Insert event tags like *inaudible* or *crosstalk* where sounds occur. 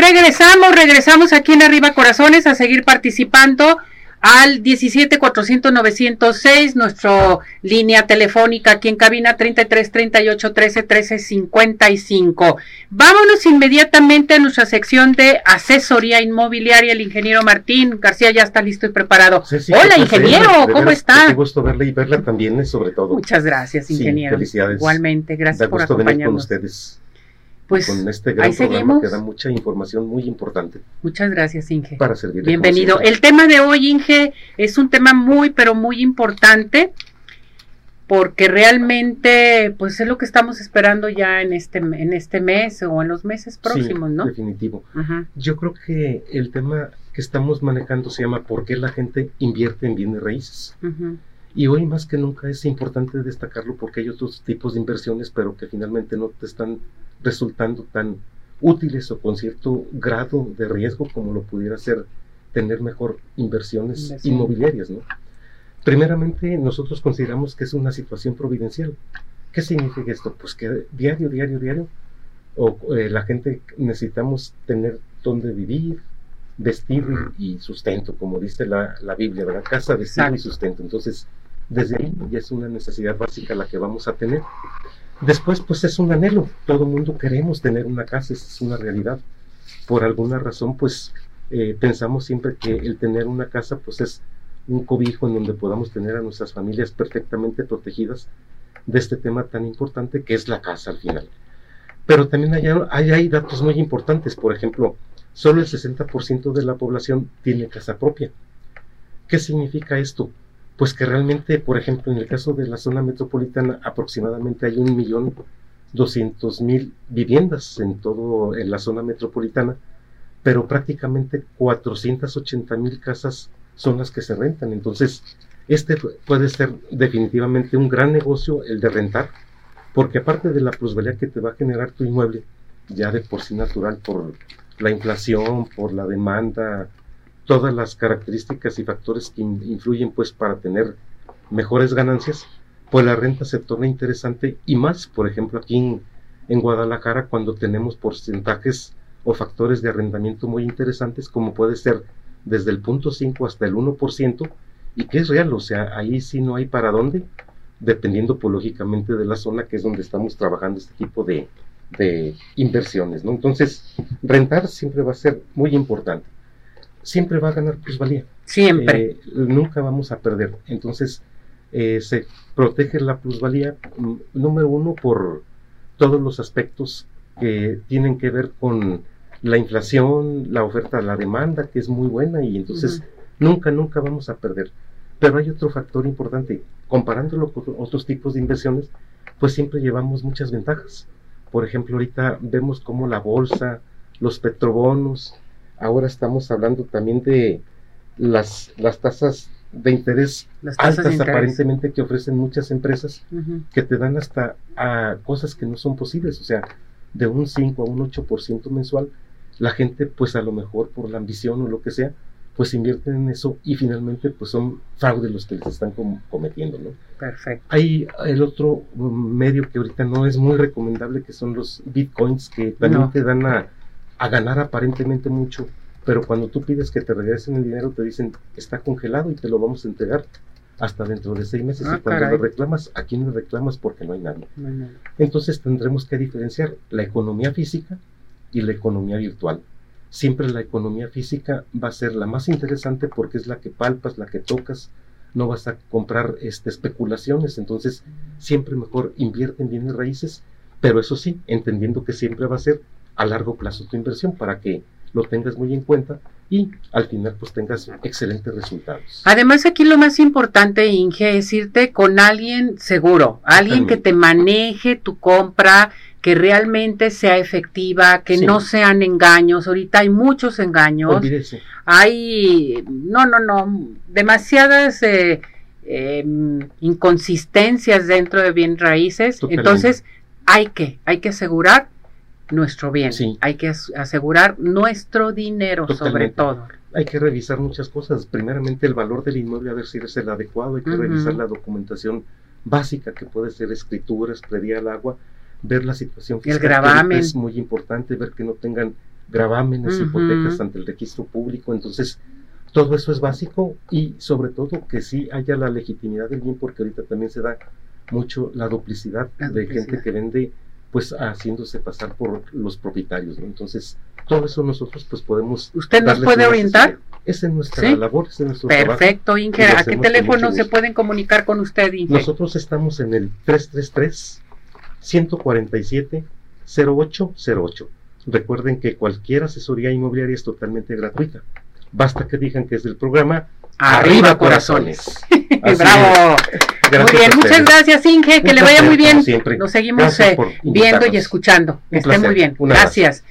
regresamos, regresamos aquí en Arriba Corazones a seguir participando al 17 400 906, nuestra línea telefónica aquí en cabina 33 38 13 13 55. Vámonos inmediatamente a nuestra sección de asesoría inmobiliaria. El ingeniero Martín García ya está listo y preparado. Hola, ingeniero, ¿cómo está? Qué gusto verla y verla también, sobre todo. Muchas gracias, ingeniero. felicidades. Igualmente, gracias por acompañarnos. con ustedes pues con este gran programa que da mucha información muy importante. Muchas gracias, Inge. Para servirle. Bienvenido. El tema de hoy, Inge, es un tema muy, pero muy importante porque realmente, pues es lo que estamos esperando ya en este, en este mes o en los meses próximos, ¿no? Definitivo. Yo creo que el tema que estamos manejando se llama ¿Por qué la gente invierte en bienes raíces? Y hoy más que nunca es importante destacarlo porque hay otros tipos de inversiones, pero que finalmente no te están resultando tan útiles o con cierto grado de riesgo como lo pudiera ser tener mejor inversiones inmobiliarias. ¿no? Primeramente, nosotros consideramos que es una situación providencial. ¿Qué significa esto? Pues que diario, diario, diario, o eh, la gente necesitamos tener donde vivir, vestir y, sustento, como dice la, la Biblia, ¿verdad? Casa, vestido y sustento. Entonces, desde ahí ya es una necesidad básica la que vamos a tener. Después, pues es un anhelo. Todo el mundo queremos tener una casa, es una realidad. Por alguna razón, pues eh, pensamos siempre que el tener una casa, pues es un cobijo en donde podamos tener a nuestras familias perfectamente protegidas de este tema tan importante que es la casa al final. Pero también hay, hay, hay datos muy importantes. Por ejemplo, solo el 60% de la población tiene casa propia. ¿Qué significa esto? Pues que realmente, por ejemplo, en el caso de la zona metropolitana, aproximadamente hay un millón doscientos mil viviendas en todo en la zona metropolitana, pero prácticamente 480 mil casas son las que se rentan. Entonces, este puede ser definitivamente un gran negocio el de rentar, porque aparte de la plusvalía que te va a generar tu inmueble, ya de por sí natural, por la inflación, por la demanda, todas las características y factores que influyen pues para tener mejores ganancias, pues la renta se torna interesante y más, por ejemplo, aquí en, Guadalajara cuando tenemos porcentajes o factores de arrendamiento muy interesantes como puede ser desde el punto 5 hasta el 1% y que es real, o sea, ahí sí no hay para dónde, dependiendo pues lógicamente de la zona que es donde estamos trabajando este tipo de, de inversiones, ¿no? Entonces, rentar siempre va a ser muy importante siempre va a ganar plusvalía. Siempre. Eh, nunca vamos a perder. Entonces, eh, se protege la plusvalía, mm, número uno, por todos los aspectos que tienen que ver con la inflación, la oferta, la demanda, que es muy buena y entonces nunca, nunca vamos a perder. Pero hay otro factor importante, comparándolo con otros tipos de inversiones, pues siempre llevamos muchas ventajas. Por ejemplo, ahorita vemos como la bolsa, los petrobonos, ahora estamos hablando también de las, las tasas de interés altas aparentemente que ofrecen muchas empresas que te dan hasta a cosas que no son posibles, o sea, de un 5 a un 8% mensual, la gente pues a lo mejor por la ambición o lo que sea, pues invierten en eso y finalmente pues son fraudes los que les están cometiendo, ¿no? Perfecto. Hay el otro medio que ahorita no es muy recomendable que son los bitcoins que también te dan a a ganar aparentemente mucho, pero cuando tú pides que te regresen el dinero te dicen está congelado y te lo vamos a entregar hasta dentro de seis meses ah, y cuando lo reclamas, ¿a quién le reclamas? Porque no hay nadie. Entonces tendremos que diferenciar la economía física y la economía virtual. Siempre la economía física va a ser la más interesante porque es la que palpas, la que tocas, no vas a comprar este, especulaciones, entonces siempre mejor invierte en bienes raíces, pero eso sí, entendiendo que siempre va a ser a largo plazo tu inversión para que lo tengas muy en cuenta y al final pues tengas excelentes resultados. Además aquí lo más importante, Inge, es irte con alguien seguro, alguien que te maneje tu compra, que realmente sea efectiva, que no sean engaños. Ahorita hay muchos engaños. Hay, no, no, no, demasiadas eh, em, inconsistencias dentro de bien raíces. Entonces hay que, hay que asegurar nuestro bien. Hay que asegurar nuestro dinero sobre todo. Hay que revisar muchas cosas. Primeramente el valor del inmueble, a ver si es el adecuado. Hay que revisar la documentación básica que puede ser escrituras, predial agua, ver la situación fiscal. El gravamen. Es muy importante ver que no tengan gravámenes, hipotecas ante el registro público. Entonces, todo eso es básico y sobre todo que sí haya la legitimidad del bien, porque ahorita también se da mucho la duplicidad, de gente que vende pues haciéndose pasar por los propietarios, Entonces, todo eso nosotros pues podemos... ¿Usted nos puede orientar? Esa es nuestra labor, ese es nuestro Perfecto, Inger. ¿A qué teléfono se pueden comunicar con usted, Inger? Nosotros estamos en el 333 147 0808. Recuerden que cualquier asesoría inmobiliaria es totalmente gratuita. Basta que digan que es del programa Arriba, Corazones. *laughs* Bravo. muy bien, muchas gracias Inge, que le vaya muy bien. Nos seguimos eh, viendo y escuchando. Que esté muy bien. Gracias.